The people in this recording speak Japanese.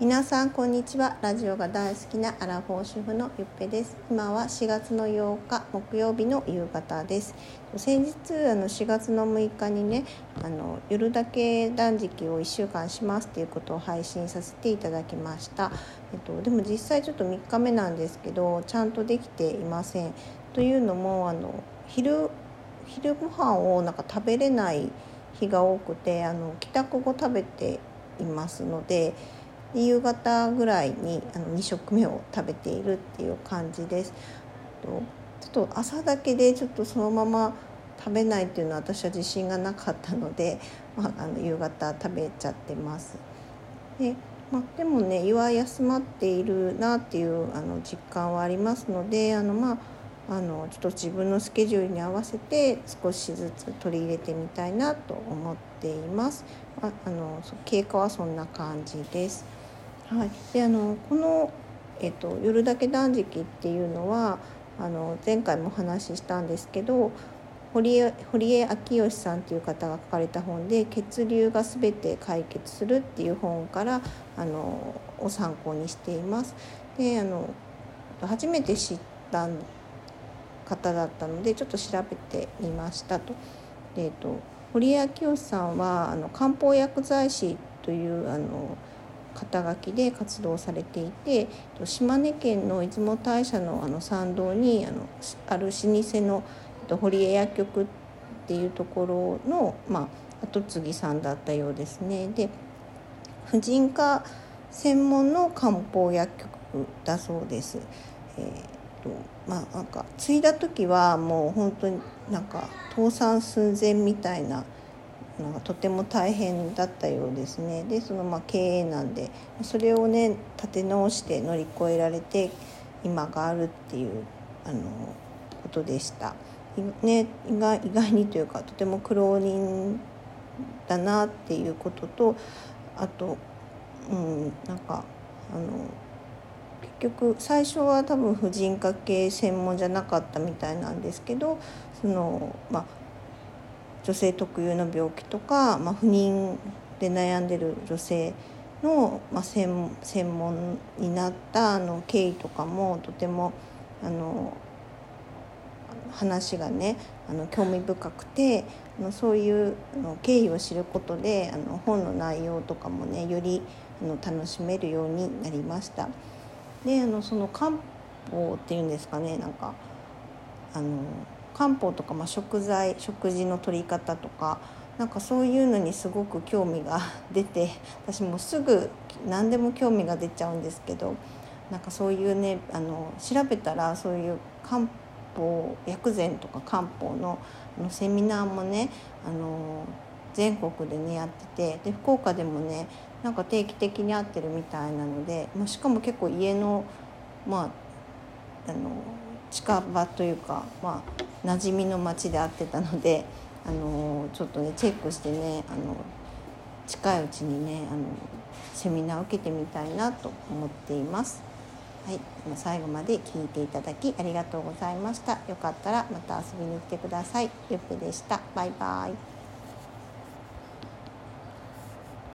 皆さんこんにちは。ラジオが大好きなアラフォー主婦のゆっぺです。今は4月の8日木曜日の夕方です。先日あの4月の6日にねあの夜だけ断食を1週間しますっていうことを配信させていただきました、えっと、でも実際ちょっと3日目なんですけどちゃんとできていません。というのもあの昼昼ご飯をなんか食べれない日が多くてあの帰宅後食べていますのでで夕方ぐらいにあの2食目を食べているっていう感じです。ちょっと朝だけでちょっとそのまま食べないっていうのは私は自信がなかったので、まあ、あの夕方食べちゃってます。でまあ、でもね胃は休まっているなっていうあの実感はありますのであのまああのちょっと自分のスケジュールに合わせて少しずつ取り入れてみたいなと思っています。ああの経過はそんな感じです。はい、であのこの、えっと、夜だけ断食っていうのはあの前回もお話ししたんですけど堀江堀江昭義さんっていう方が書かれた本で「血流が全て解決する」っていう本からあのを参考にしています。であの初めて知った方だったのでちょっと調べてみましたと。えっと、堀江昭義さんはあの漢方薬剤師というあの肩書きで活動されていて島根県の出雲大社のあの参道にあのある老舗の堀江薬局っていうところの、まあ、後継ぎさんだったようですね。で婦人科専門の漢方薬局だそうです。えーとまあ、なんか継いだ時はもう本当になんか倒産寸前みたいなのがとても大変だったようですねでそのまあ経営なんでそれをね立て直して乗り越えられて今があるっていうあのことでした。ね、意外意外にというかとても苦労人だなっていうこととあと、うん、なんかあの結局最初は多分婦人科系専門じゃなかったみたいなんですけどそのまあ女性特有の病気とか、まあ、不妊で悩んでる女性の、まあ、専専門になったあの経緯とかもとてもあの話がねあの興味深くてあのそういうの経緯を知ることであの本の内容とかもねよりあの楽しめるようになりました。であのその漢方っていうんですかねなんかあの漢方とか、まあ、食材食事の取り方とかなんかそういうのにすごく興味が出て私もすぐ何でも興味が出ちゃうんですけどなんかそういうねあの調べたらそういう漢方薬膳とか漢方のあのセミナーもねあの全国でねやっててで福岡でもねなんか定期的に会ってるみたいなので、まあ、しかも結構家のまああの近場というか、まあ、馴染みの町で会ってたので、あのちょっとねチェックしてねあの近いうちにねあのセミナーを受けてみたいなと思っています。はい、最後まで聞いていただきありがとうございました。よかったらまた遊びに来てください。ゆっぺでした。バイバイ。